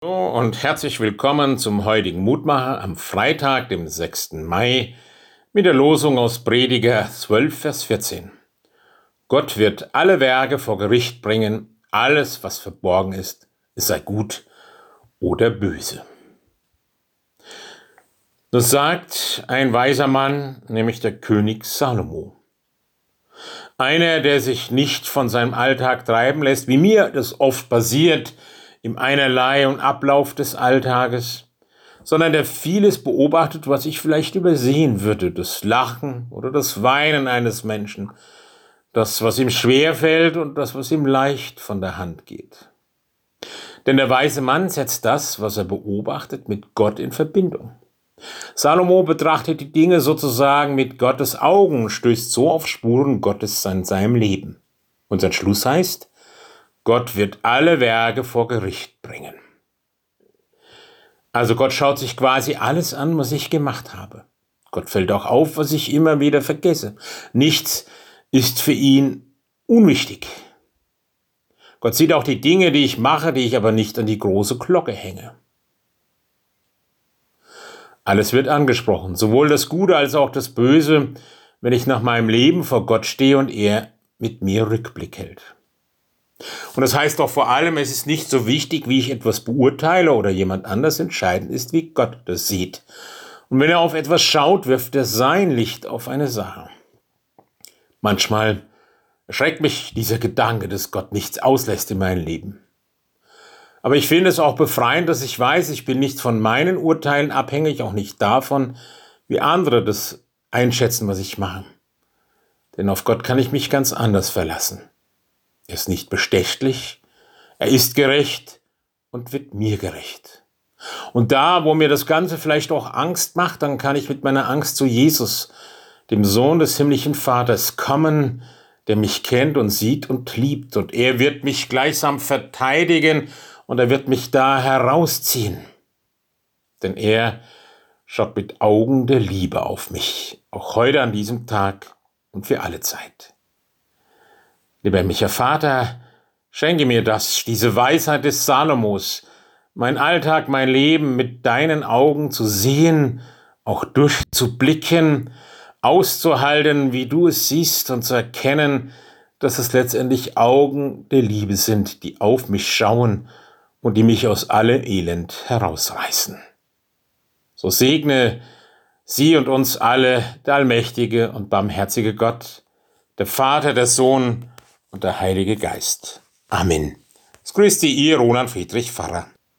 So, und herzlich willkommen zum heutigen Mutmacher am Freitag, dem 6. Mai, mit der Losung aus Prediger 12, Vers 14. Gott wird alle Werke vor Gericht bringen, alles, was verborgen ist, sei gut oder böse. Das sagt ein weiser Mann, nämlich der König Salomo. Einer, der sich nicht von seinem Alltag treiben lässt, wie mir das oft passiert, im Einerlei und Ablauf des Alltages, sondern der vieles beobachtet, was ich vielleicht übersehen würde, das Lachen oder das Weinen eines Menschen, das, was ihm schwer fällt und das, was ihm leicht von der Hand geht. Denn der weise Mann setzt das, was er beobachtet, mit Gott in Verbindung. Salomo betrachtet die Dinge sozusagen mit Gottes Augen und stößt so auf Spuren Gottes in seinem Leben. Und sein Schluss heißt, Gott wird alle Werke vor Gericht bringen. Also Gott schaut sich quasi alles an, was ich gemacht habe. Gott fällt auch auf, was ich immer wieder vergesse. Nichts ist für ihn unwichtig. Gott sieht auch die Dinge, die ich mache, die ich aber nicht an die große Glocke hänge. Alles wird angesprochen, sowohl das Gute als auch das Böse, wenn ich nach meinem Leben vor Gott stehe und er mit mir Rückblick hält. Und das heißt doch vor allem, es ist nicht so wichtig, wie ich etwas beurteile oder jemand anders entscheidend ist, wie Gott das sieht. Und wenn er auf etwas schaut, wirft er sein Licht auf eine Sache. Manchmal erschreckt mich dieser Gedanke, dass Gott nichts auslässt in meinem Leben. Aber ich finde es auch befreiend, dass ich weiß, ich bin nicht von meinen Urteilen abhängig, auch nicht davon, wie andere das einschätzen, was ich mache. Denn auf Gott kann ich mich ganz anders verlassen. Er ist nicht bestechlich, er ist gerecht und wird mir gerecht. Und da, wo mir das Ganze vielleicht auch Angst macht, dann kann ich mit meiner Angst zu Jesus, dem Sohn des himmlischen Vaters, kommen, der mich kennt und sieht und liebt. Und er wird mich gleichsam verteidigen und er wird mich da herausziehen. Denn er schaut mit Augen der Liebe auf mich, auch heute an diesem Tag und für alle Zeit. Lebendiger Vater, schenke mir das, diese Weisheit des Salomos, mein Alltag, mein Leben mit deinen Augen zu sehen, auch durchzublicken, auszuhalten, wie du es siehst und zu erkennen, dass es letztendlich Augen der Liebe sind, die auf mich schauen und die mich aus allem Elend herausreißen. So segne sie und uns alle, der allmächtige und barmherzige Gott, der Vater, der Sohn und der Heilige Geist. Amen. Es grüßt Sie, Ihr Roland Friedrich Pfarrer.